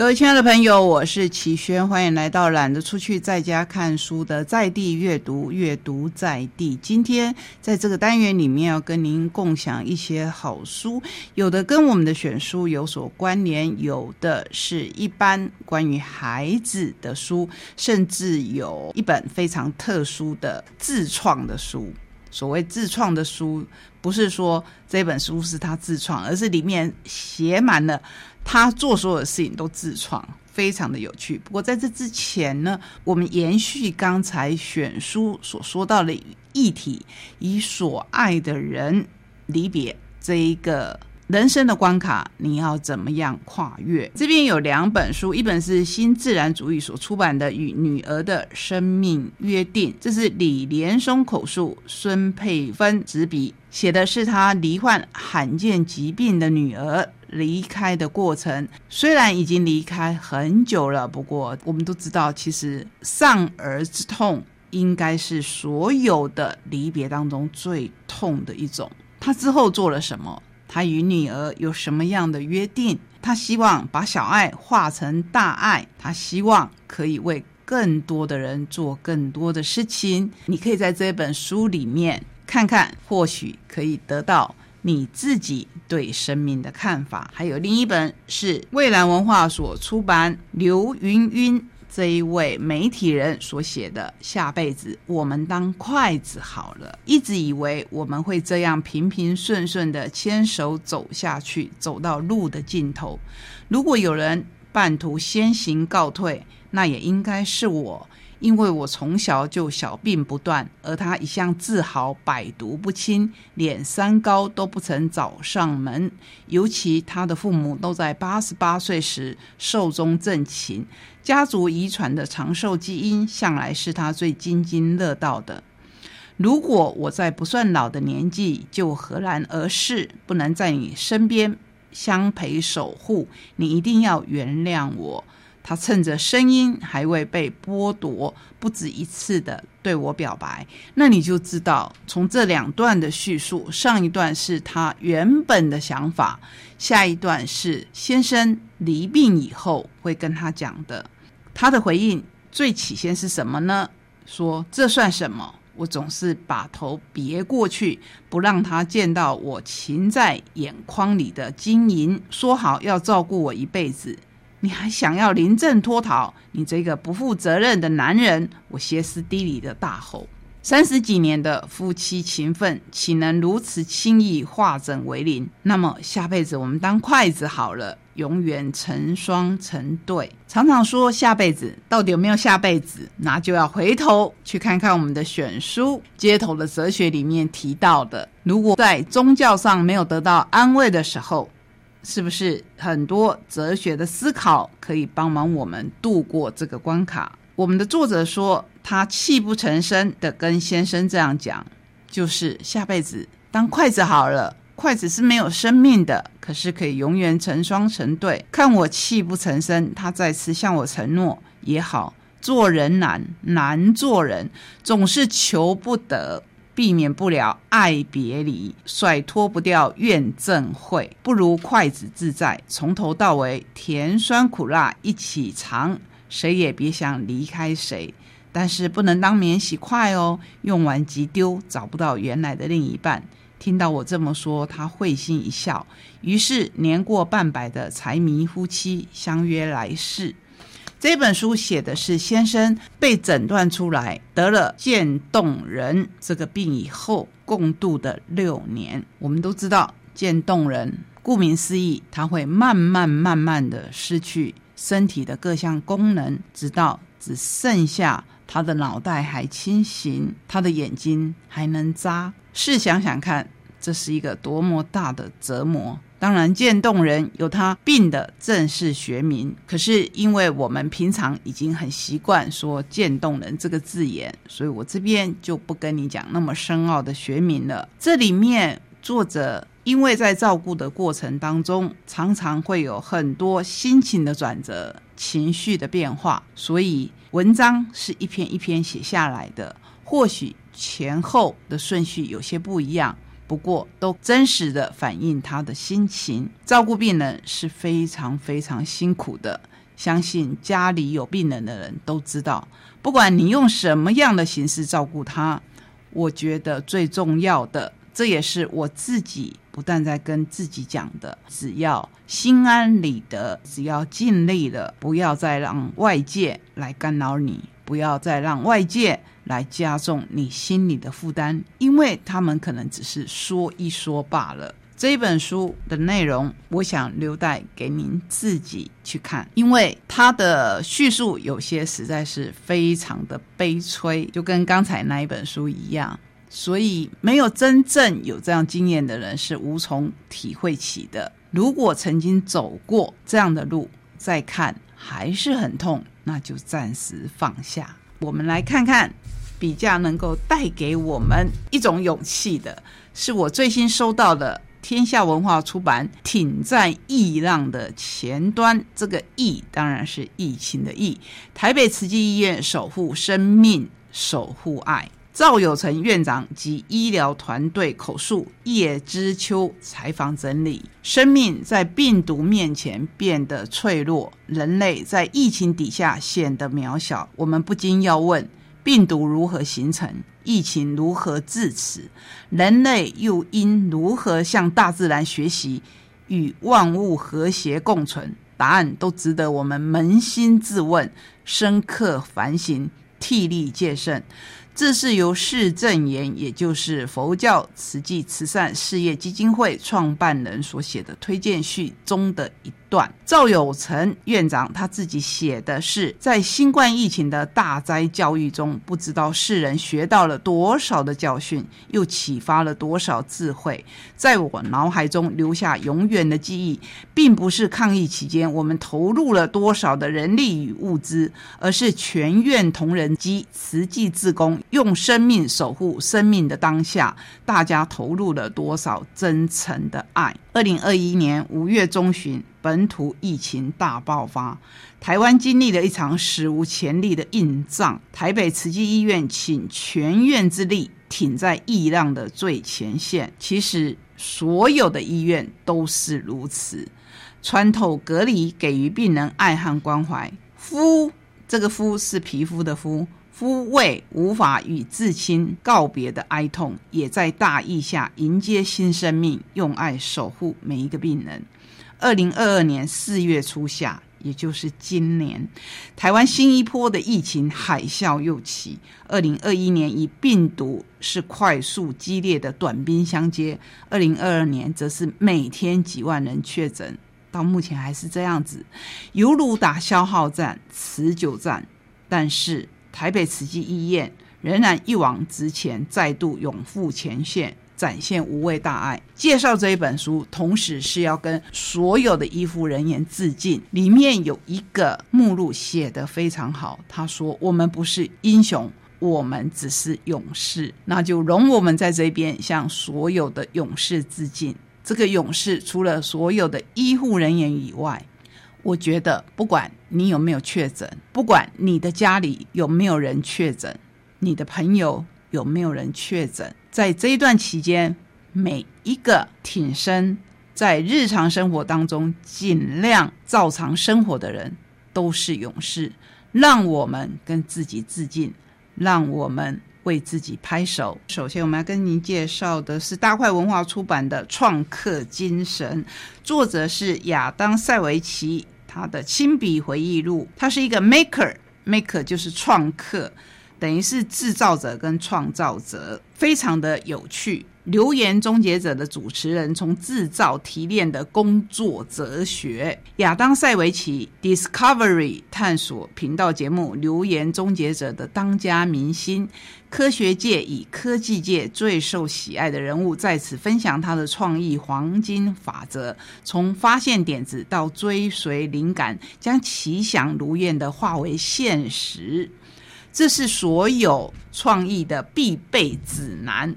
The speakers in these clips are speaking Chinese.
各位亲爱的朋友，我是齐轩，欢迎来到懒得出去在家看书的在地阅读，阅读在地。今天在这个单元里面，要跟您共享一些好书，有的跟我们的选书有所关联，有的是一般关于孩子的书，甚至有一本非常特殊的自创的书。所谓自创的书，不是说这本书是他自创，而是里面写满了。他做所有的事情都自创，非常的有趣。不过在这之前呢，我们延续刚才选书所说到的议题，以所爱的人离别这一个人生的关卡，你要怎么样跨越？这边有两本书，一本是新自然主义所出版的《与女儿的生命约定》，这是李连松口述，孙佩芬执笔，写的是他罹患罕见疾病的女儿。离开的过程虽然已经离开很久了，不过我们都知道，其实丧儿之痛应该是所有的离别当中最痛的一种。他之后做了什么？他与女儿有什么样的约定？他希望把小爱化成大爱，他希望可以为更多的人做更多的事情。你可以在这本书里面看看，或许可以得到。你自己对生命的看法，还有另一本是蔚蓝文化所出版刘云云这一位媒体人所写的《下辈子我们当筷子好了》。一直以为我们会这样平平顺顺的牵手走下去，走到路的尽头。如果有人半途先行告退，那也应该是我。因为我从小就小病不断，而他一向自豪百毒不侵，连三高都不曾找上门。尤其他的父母都在八十八岁时寿终正寝，家族遗传的长寿基因向来是他最津津乐道的。如果我在不算老的年纪就何然而逝，不能在你身边相陪守护，你一定要原谅我。他趁着声音还未被剥夺，不止一次的对我表白。那你就知道，从这两段的叙述，上一段是他原本的想法，下一段是先生离病以后会跟他讲的。他的回应最起先是什么呢？说这算什么？我总是把头别过去，不让他见到我噙在眼眶里的晶莹。说好要照顾我一辈子。你还想要临阵脱逃？你这个不负责任的男人！我歇斯底里的大吼。三十几年的夫妻情分，岂能如此轻易化整为零？那么下辈子我们当筷子好了，永远成双成对。常常说下辈子到底有没有下辈子？那就要回头去看看我们的选书《街头的哲学》里面提到的：如果在宗教上没有得到安慰的时候。是不是很多哲学的思考可以帮忙我们度过这个关卡？我们的作者说，他泣不成声的跟先生这样讲，就是下辈子当筷子好了。筷子是没有生命的，可是可以永远成双成对。看我泣不成声，他再次向我承诺也好。做人难，难做人，总是求不得。避免不了爱别离，甩脱不掉怨憎会，不如筷子自在，从头到尾甜酸苦辣一起尝，谁也别想离开谁。但是不能当免洗筷哦，用完即丢，找不到原来的另一半。听到我这么说，他会心一笑。于是年过半百的财迷夫妻相约来世。这本书写的是先生被诊断出来得了渐冻人这个病以后共度的六年。我们都知道，渐冻人顾名思义，他会慢慢慢慢的失去身体的各项功能，直到只剩下他的脑袋还清醒，他的眼睛还能眨。试想想看，这是一个多么大的折磨！当然，渐冻人有他病的正式学名，可是因为我们平常已经很习惯说“渐冻人”这个字眼，所以我这边就不跟你讲那么深奥的学名了。这里面作者因为在照顾的过程当中，常常会有很多心情的转折、情绪的变化，所以文章是一篇一篇写下来的，或许前后的顺序有些不一样。不过，都真实的反映他的心情。照顾病人是非常非常辛苦的，相信家里有病人的人都知道，不管你用什么样的形式照顾他，我觉得最重要的，这也是我自己不但在跟自己讲的，只要心安理得，只要尽力了，不要再让外界来干扰你，不要再让外界来加重你心里的负担，因为他们可能只是说一说罢了。这一本书的内容，我想留待给您自己去看，因为它的叙述有些实在是非常的悲催，就跟刚才那一本书一样，所以没有真正有这样经验的人是无从体会起的。如果曾经走过这样的路，再看还是很痛，那就暂时放下。我们来看看比较能够带给我们一种勇气的，是我最新收到的。天下文化出版《挺在疫浪的前端》，这个“疫”当然是疫情的“疫”。台北慈济医院守护生命，守护爱。赵有成院长及医疗团队口述，叶知秋采访整理。生命在病毒面前变得脆弱，人类在疫情底下显得渺小。我们不禁要问：病毒如何形成？疫情如何至此？人类又应如何向大自然学习，与万物和谐共存？答案都值得我们扪心自问、深刻反省、替力戒慎。这是由释正言，也就是佛教慈济慈善事业基金会创办人所写的推荐序中的一段。赵有成院长他自己写的是，在新冠疫情的大灾教育中，不知道世人学到了多少的教训，又启发了多少智慧，在我脑海中留下永远的记忆，并不是抗疫期间我们投入了多少的人力与物资，而是全院同仁及慈济自工。用生命守护生命的当下，大家投入了多少真诚的爱？二零二一年五月中旬，本土疫情大爆发，台湾经历了一场史无前例的硬仗。台北慈济医院倾全院之力，挺在疫浪的最前线。其实，所有的医院都是如此，穿透隔离，给予病人爱和关怀。肤，这个肤是皮肤的肤。夫为无法与至亲告别的哀痛，也在大义下迎接新生命，用爱守护每一个病人。二零二二年四月初夏，也就是今年，台湾新一波的疫情海啸又起。二零二一年以病毒是快速激烈的短兵相接，二零二二年则是每天几万人确诊，到目前还是这样子，犹如打消耗战、持久战，但是。台北慈济医院仍然一往直前，再度勇赴前线，展现无畏大爱。介绍这一本书，同时是要跟所有的医护人员致敬。里面有一个目录写得非常好，他说：“我们不是英雄，我们只是勇士。”那就容我们在这边向所有的勇士致敬。这个勇士除了所有的医护人员以外，我觉得，不管你有没有确诊，不管你的家里有没有人确诊，你的朋友有没有人确诊，在这一段期间，每一个挺身在日常生活当中尽量照常生活的人，都是勇士。让我们跟自己致敬，让我们为自己拍手。首先，我们要跟您介绍的是大块文化出版的《创客精神》，作者是亚当·塞维奇。他的亲笔回忆录，他是一个 maker，maker 就是创客，等于是制造者跟创造者，非常的有趣。留言终结者的主持人从制造提炼的工作哲学，亚当塞维奇 Discovery 探索频道节目留言终结者的当家明星，科学界与科技界最受喜爱的人物在此分享他的创意黄金法则，从发现点子到追随灵感，将奇想如愿的化为现实，这是所有创意的必备指南。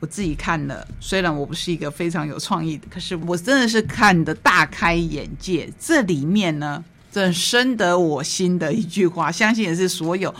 我自己看了，虽然我不是一个非常有创意的，可是我真的是看的大开眼界。这里面呢，真深得我心的一句话，相信也是所有。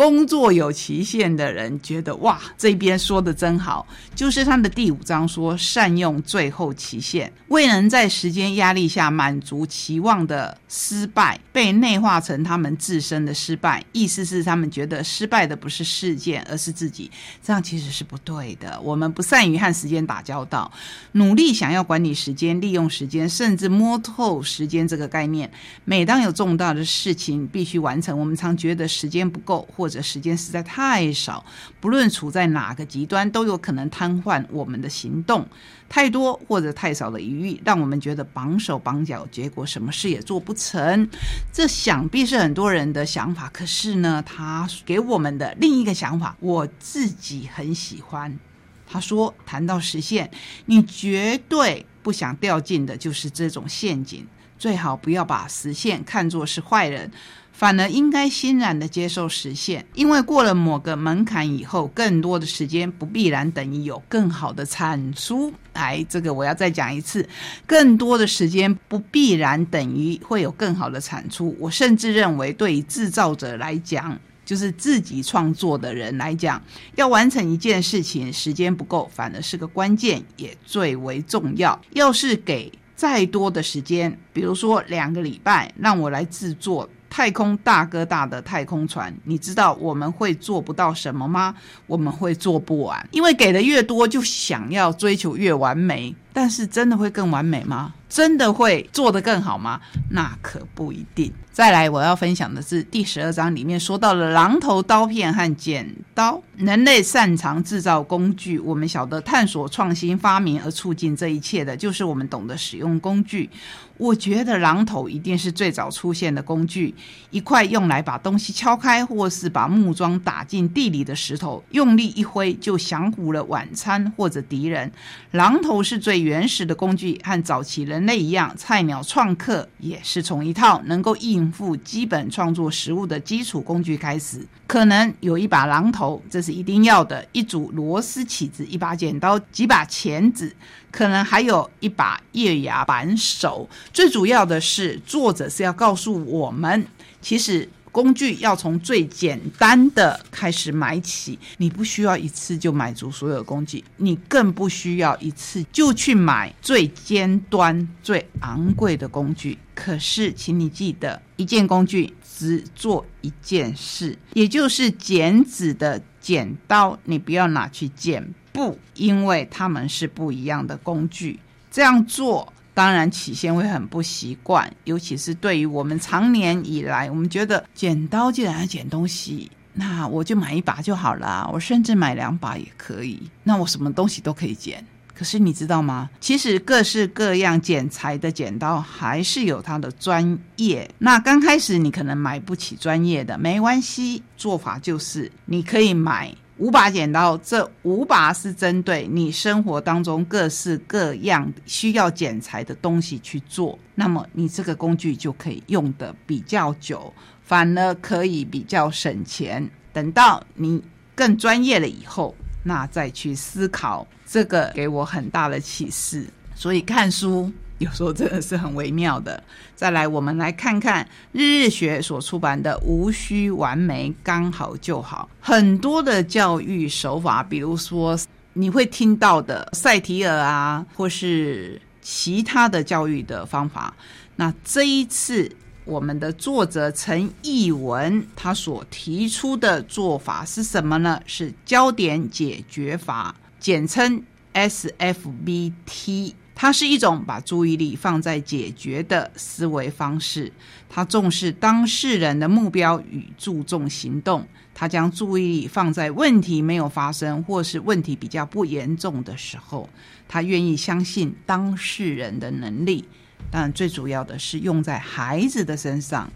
工作有期限的人觉得哇，这边说的真好，就是他的第五章说善用最后期限，未能在时间压力下满足期望的失败，被内化成他们自身的失败。意思是他们觉得失败的不是事件，而是自己。这样其实是不对的。我们不善于和时间打交道，努力想要管理时间、利用时间，甚至摸透时间这个概念。每当有重大的事情必须完成，我们常觉得时间不够，或者时间实在太少。不论处在哪个极端，都有可能瘫痪我们的行动。太多或者太少的余裕，让我们觉得绑手绑脚，结果什么事也做不成。这想必是很多人的想法。可是呢，他给我们的另一个想法，我自己很喜欢。他说：“谈到实现，你绝对不想掉进的就是这种陷阱。最好不要把实现看作是坏人。”反而应该欣然的接受实现，因为过了某个门槛以后，更多的时间不必然等于有更好的产出。哎，这个我要再讲一次，更多的时间不必然等于会有更好的产出。我甚至认为，对于制造者来讲，就是自己创作的人来讲，要完成一件事情，时间不够，反而是个关键，也最为重要。要是给再多的时间，比如说两个礼拜，让我来制作。太空大哥大的太空船，你知道我们会做不到什么吗？我们会做不完，因为给的越多，就想要追求越完美。但是真的会更完美吗？真的会做得更好吗？那可不一定。再来，我要分享的是第十二章里面说到了榔头、刀片和剪刀。人类擅长制造工具，我们晓得探索、创新、发明而促进这一切的，就是我们懂得使用工具。我觉得榔头一定是最早出现的工具，一块用来把东西敲开，或是把木桩打进地里的石头，用力一挥就降服了晚餐或者敌人。榔头是最原始的工具，和早期人类一样，菜鸟创客也是从一套能够应付基本创作食物的基础工具开始。可能有一把榔头，这是一定要的；一组螺丝起子，一把剪刀，几把钳子。可能还有一把月牙扳手。最主要的是，作者是要告诉我们，其实工具要从最简单的开始买起。你不需要一次就买足所有工具，你更不需要一次就去买最尖端、最昂贵的工具。可是，请你记得，一件工具只做一件事，也就是剪纸的剪刀，你不要拿去剪。布，因为它们是不一样的工具。这样做当然起先会很不习惯，尤其是对于我们长年以来，我们觉得剪刀既然要剪东西，那我就买一把就好了。我甚至买两把也可以，那我什么东西都可以剪。可是你知道吗？其实各式各样剪裁的剪刀还是有它的专业。那刚开始你可能买不起专业的，没关系，做法就是你可以买。五把剪刀，这五把是针对你生活当中各式各样需要剪裁的东西去做，那么你这个工具就可以用的比较久，反而可以比较省钱。等到你更专业了以后，那再去思考，这个给我很大的启示。所以看书。有时候真的是很微妙的。再来，我们来看看日日学所出版的《无需完美，刚好就好》。很多的教育手法，比如说你会听到的赛提尔啊，或是其他的教育的方法。那这一次，我们的作者陈义文他所提出的做法是什么呢？是焦点解决法，简称 SFBT。它是一种把注意力放在解决的思维方式。它重视当事人的目标与注重行动。它将注意力放在问题没有发生或是问题比较不严重的时候。他愿意相信当事人的能力。但最主要的是用在孩子的身上。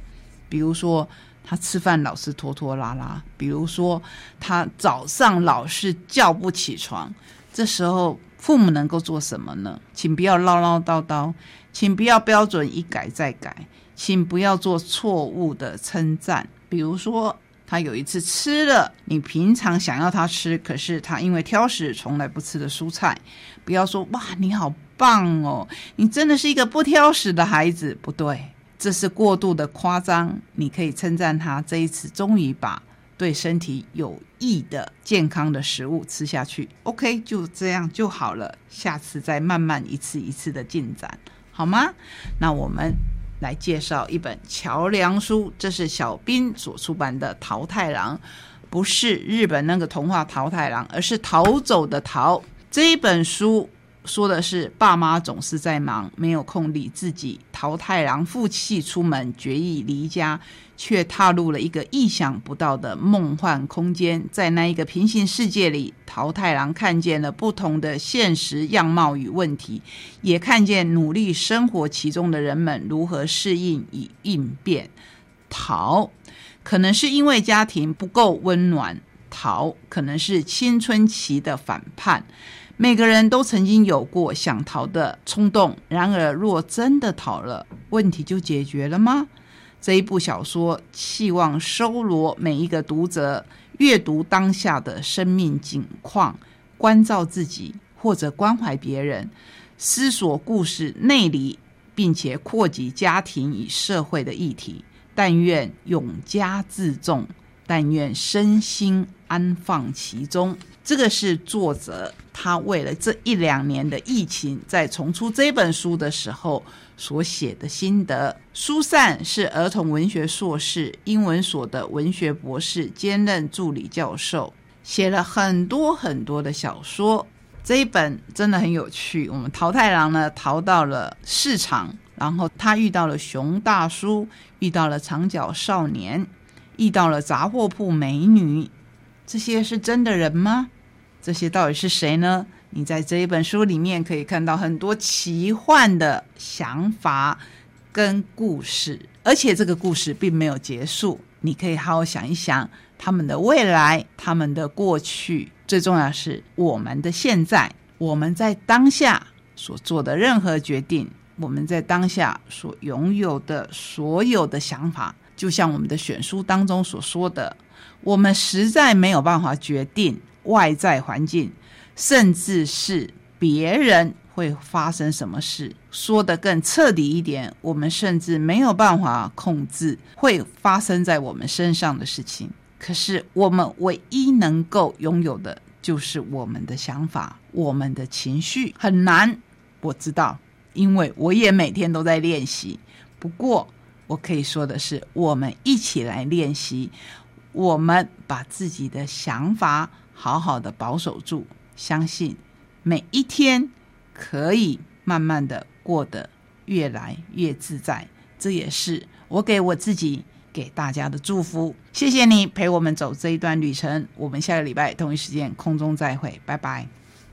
比如说，他吃饭老是拖拖拉拉；比如说，他早上老是叫不起床。这时候。父母能够做什么呢？请不要唠唠叨叨，请不要标准一改再改，请不要做错误的称赞。比如说，他有一次吃了你平常想要他吃，可是他因为挑食从来不吃的蔬菜，不要说哇你好棒哦，你真的是一个不挑食的孩子。不对，这是过度的夸张。你可以称赞他这一次终于把对身体有益的健康的食物吃下去。OK，就这样就好了。下次再慢慢一次一次的进展，好吗？那我们来介绍一本桥梁书，这是小兵所出版的《桃太郎》，不是日本那个童话《桃太郎》，而是逃走的逃。这一本书。说的是爸妈总是在忙，没有空理自己。桃太郎负气出门，决意离家，却踏入了一个意想不到的梦幻空间。在那一个平行世界里，桃太郎看见了不同的现实样貌与问题，也看见努力生活其中的人们如何适应与应变。桃可能是因为家庭不够温暖，桃可能是青春期的反叛。每个人都曾经有过想逃的冲动，然而若真的逃了，问题就解决了吗？这一部小说期望收罗每一个读者阅读当下的生命景况，关照自己或者关怀别人，思索故事内里，并且扩及家庭与社会的议题。但愿永嘉自重，但愿身心安放其中。这个是作者。他为了这一两年的疫情，在重出这本书的时候所写的心得。苏珊是儿童文学硕士，英文所的文学博士，兼任助理教授，写了很多很多的小说。这一本真的很有趣。我们桃太郎呢，逃到了市场，然后他遇到了熊大叔，遇到了长脚少年，遇到了杂货铺美女。这些是真的人吗？这些到底是谁呢？你在这一本书里面可以看到很多奇幻的想法跟故事，而且这个故事并没有结束。你可以好好想一想他们的未来、他们的过去，最重要是我们的现在。我们在当下所做的任何决定，我们在当下所拥有的所有的想法，就像我们的选书当中所说的，我们实在没有办法决定。外在环境，甚至是别人会发生什么事，说的更彻底一点，我们甚至没有办法控制会发生在我们身上的事情。可是，我们唯一能够拥有的，就是我们的想法、我们的情绪。很难，我知道，因为我也每天都在练习。不过，我可以说的是，我们一起来练习，我们把自己的想法。好好的保守住，相信每一天可以慢慢的过得越来越自在，这也是我给我自己给大家的祝福。谢谢你陪我们走这一段旅程，我们下个礼拜同一时间空中再会，拜拜。